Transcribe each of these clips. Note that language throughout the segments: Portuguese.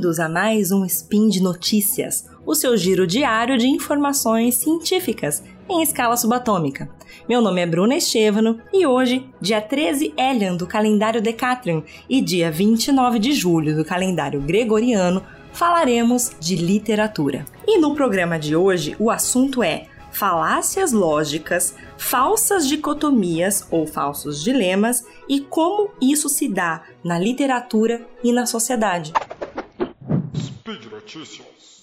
Bem-vindos a mais um Spin de Notícias, o seu giro diário de informações científicas em escala subatômica. Meu nome é Bruna Estevano e hoje, dia 13 Elian do calendário Decatrian e dia 29 de julho do calendário Gregoriano, falaremos de literatura. E no programa de hoje, o assunto é falácias lógicas, falsas dicotomias ou falsos dilemas e como isso se dá na literatura e na sociedade. Notícias.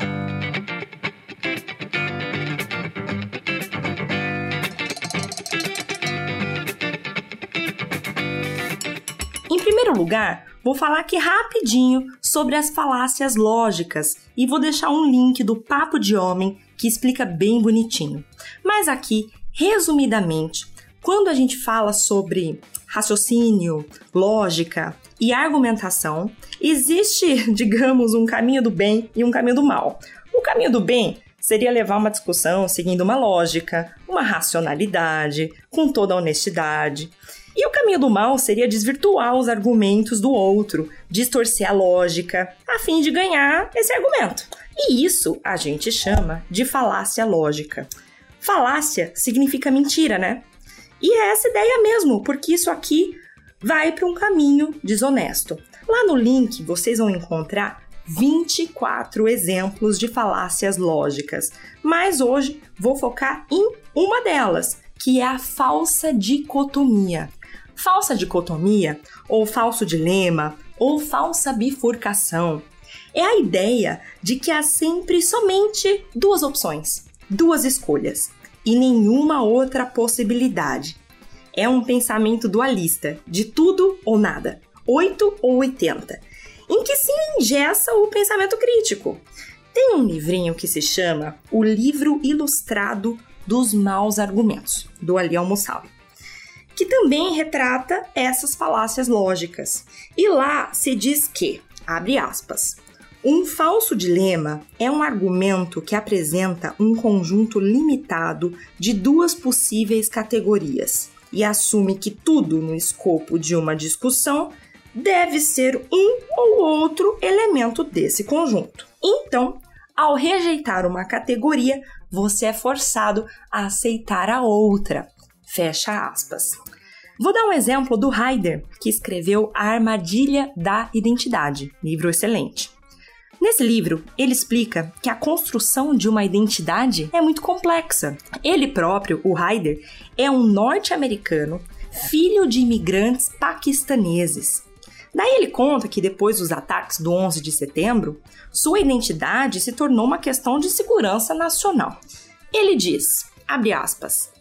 Em primeiro lugar, vou falar aqui rapidinho sobre as falácias lógicas e vou deixar um link do Papo de Homem que explica bem bonitinho. Mas aqui, resumidamente, quando a gente fala sobre raciocínio, lógica e argumentação, existe, digamos, um caminho do bem e um caminho do mal. O caminho do bem seria levar uma discussão seguindo uma lógica, uma racionalidade, com toda a honestidade. E o caminho do mal seria desvirtuar os argumentos do outro, distorcer a lógica, a fim de ganhar esse argumento. E isso a gente chama de falácia lógica. Falácia significa mentira, né? E é essa ideia mesmo, porque isso aqui vai para um caminho desonesto. Lá no link vocês vão encontrar 24 exemplos de falácias lógicas, mas hoje vou focar em uma delas, que é a falsa dicotomia. Falsa dicotomia, ou falso dilema, ou falsa bifurcação é a ideia de que há sempre somente duas opções, duas escolhas e nenhuma outra possibilidade. É um pensamento dualista, de tudo ou nada, 8 ou 80, em que se ingessa o pensamento crítico. Tem um livrinho que se chama O Livro Ilustrado dos Maus Argumentos, do Ali Almoçal, que também retrata essas falácias lógicas. E lá se diz que, abre aspas, um falso dilema é um argumento que apresenta um conjunto limitado de duas possíveis categorias e assume que tudo no escopo de uma discussão deve ser um ou outro elemento desse conjunto. Então, ao rejeitar uma categoria, você é forçado a aceitar a outra. Fecha aspas. Vou dar um exemplo do Heider, que escreveu A Armadilha da Identidade, livro excelente. Nesse livro, ele explica que a construção de uma identidade é muito complexa. Ele próprio, o Haider, é um norte-americano, filho de imigrantes paquistaneses. Daí ele conta que depois dos ataques do 11 de setembro, sua identidade se tornou uma questão de segurança nacional. Ele diz, abre aspas,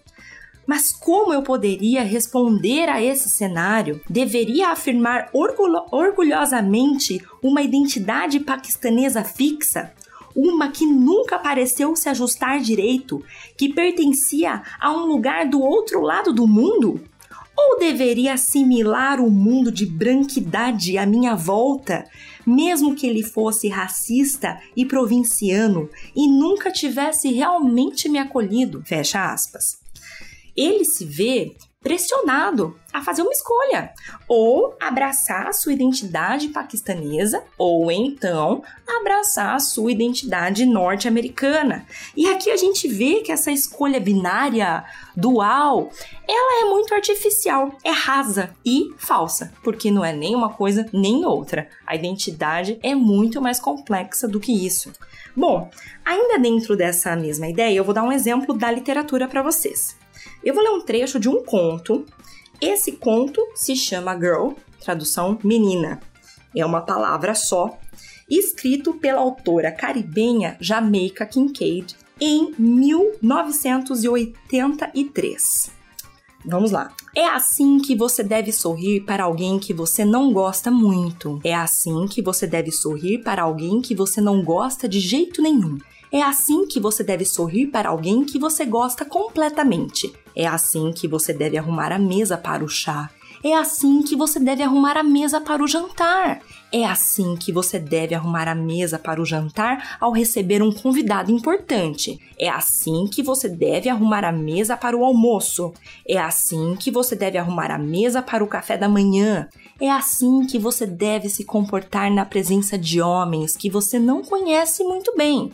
mas como eu poderia responder a esse cenário? Deveria afirmar orgulho orgulhosamente uma identidade paquistanesa fixa? Uma que nunca pareceu se ajustar direito, que pertencia a um lugar do outro lado do mundo? Ou deveria assimilar o mundo de branquidade à minha volta, mesmo que ele fosse racista e provinciano e nunca tivesse realmente me acolhido? Fecha aspas ele se vê pressionado a fazer uma escolha, ou abraçar a sua identidade paquistanesa, ou então abraçar a sua identidade norte-americana. E aqui a gente vê que essa escolha binária, dual, ela é muito artificial, é rasa e falsa, porque não é nem uma coisa nem outra. A identidade é muito mais complexa do que isso. Bom, ainda dentro dessa mesma ideia, eu vou dar um exemplo da literatura para vocês. Eu vou ler um trecho de um conto. Esse conto se chama Girl, tradução menina. É uma palavra só, escrito pela autora caribenha Jamaica Kincaid em 1983. Vamos lá. É assim que você deve sorrir para alguém que você não gosta muito. É assim que você deve sorrir para alguém que você não gosta de jeito nenhum. É assim que você deve sorrir para alguém que você gosta completamente. É assim que você deve arrumar a mesa para o chá. É assim que você deve arrumar a mesa para o jantar. É assim que você deve arrumar a mesa para o jantar ao receber um convidado importante. É assim que você deve arrumar a mesa para o almoço. É assim que você deve arrumar a mesa para o café da manhã. É assim que você deve se comportar na presença de homens que você não conhece muito bem.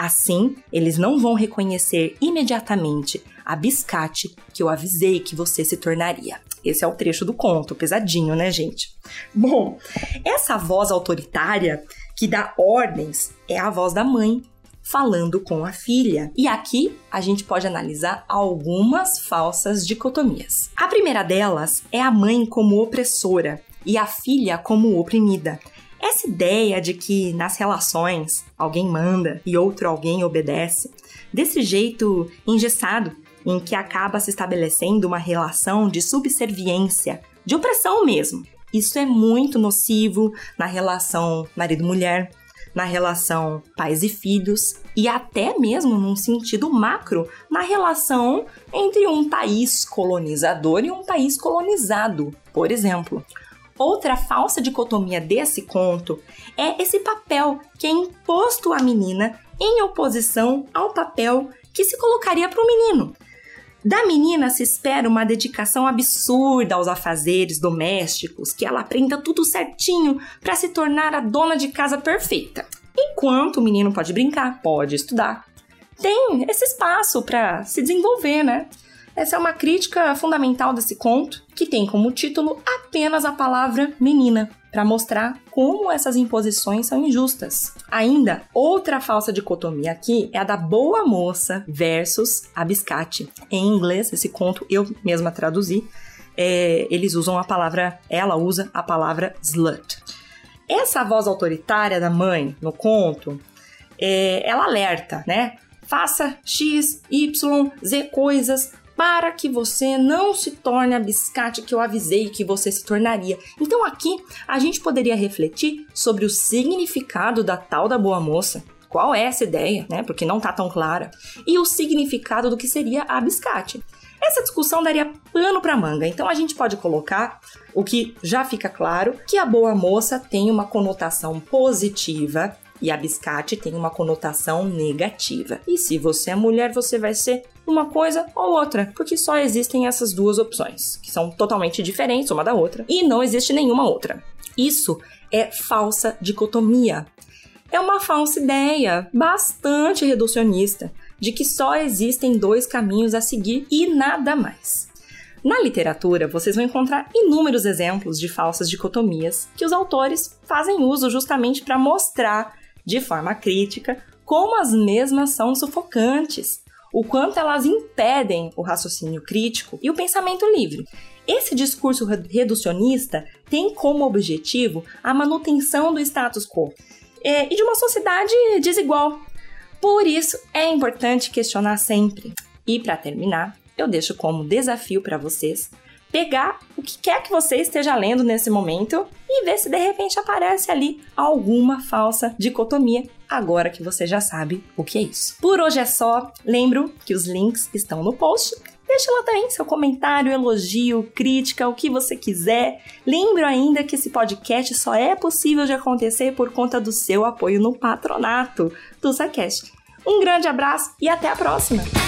Assim, eles não vão reconhecer imediatamente a biscate que eu avisei que você se tornaria. Esse é o trecho do conto, pesadinho, né, gente? Bom, essa voz autoritária que dá ordens é a voz da mãe falando com a filha. E aqui a gente pode analisar algumas falsas dicotomias. A primeira delas é a mãe como opressora e a filha como oprimida. Essa ideia de que nas relações alguém manda e outro alguém obedece, desse jeito engessado, em que acaba se estabelecendo uma relação de subserviência, de opressão mesmo. Isso é muito nocivo na relação marido-mulher, na relação pais e filhos e até mesmo num sentido macro na relação entre um país colonizador e um país colonizado, por exemplo. Outra falsa dicotomia desse conto é esse papel que é imposto à menina em oposição ao papel que se colocaria para o menino. Da menina se espera uma dedicação absurda aos afazeres domésticos, que ela aprenda tudo certinho para se tornar a dona de casa perfeita. Enquanto o menino pode brincar, pode estudar, tem esse espaço para se desenvolver, né? Essa é uma crítica fundamental desse conto, que tem como título apenas a palavra menina, para mostrar como essas imposições são injustas. Ainda, outra falsa dicotomia aqui é a da boa moça versus a biscate. Em inglês, esse conto eu mesma traduzi, é, eles usam a palavra, ela usa a palavra slut. Essa voz autoritária da mãe no conto, é, ela alerta, né? Faça X, Y, Z coisas para que você não se torne a biscate que eu avisei que você se tornaria. Então aqui a gente poderia refletir sobre o significado da tal da boa moça. Qual é essa ideia, né? Porque não tá tão clara. E o significado do que seria a biscate. Essa discussão daria pano para manga, então a gente pode colocar o que já fica claro que a boa moça tem uma conotação positiva e a biscate tem uma conotação negativa. E se você é mulher, você vai ser uma coisa ou outra, porque só existem essas duas opções, que são totalmente diferentes uma da outra, e não existe nenhuma outra. Isso é falsa dicotomia. É uma falsa ideia, bastante reducionista, de que só existem dois caminhos a seguir e nada mais. Na literatura, vocês vão encontrar inúmeros exemplos de falsas dicotomias que os autores fazem uso justamente para mostrar, de forma crítica, como as mesmas são sufocantes, o quanto elas impedem o raciocínio crítico e o pensamento livre. Esse discurso reducionista tem como objetivo a manutenção do status quo é, e de uma sociedade desigual. Por isso, é importante questionar sempre. E para terminar, eu deixo como desafio para vocês pegar o que quer que você esteja lendo nesse momento e ver se de repente aparece ali alguma falsa dicotomia, agora que você já sabe o que é isso. Por hoje é só. Lembro que os links estão no post. Deixa lá também seu comentário, elogio, crítica, o que você quiser. Lembro ainda que esse podcast só é possível de acontecer por conta do seu apoio no patronato do Zacast. Um grande abraço e até a próxima!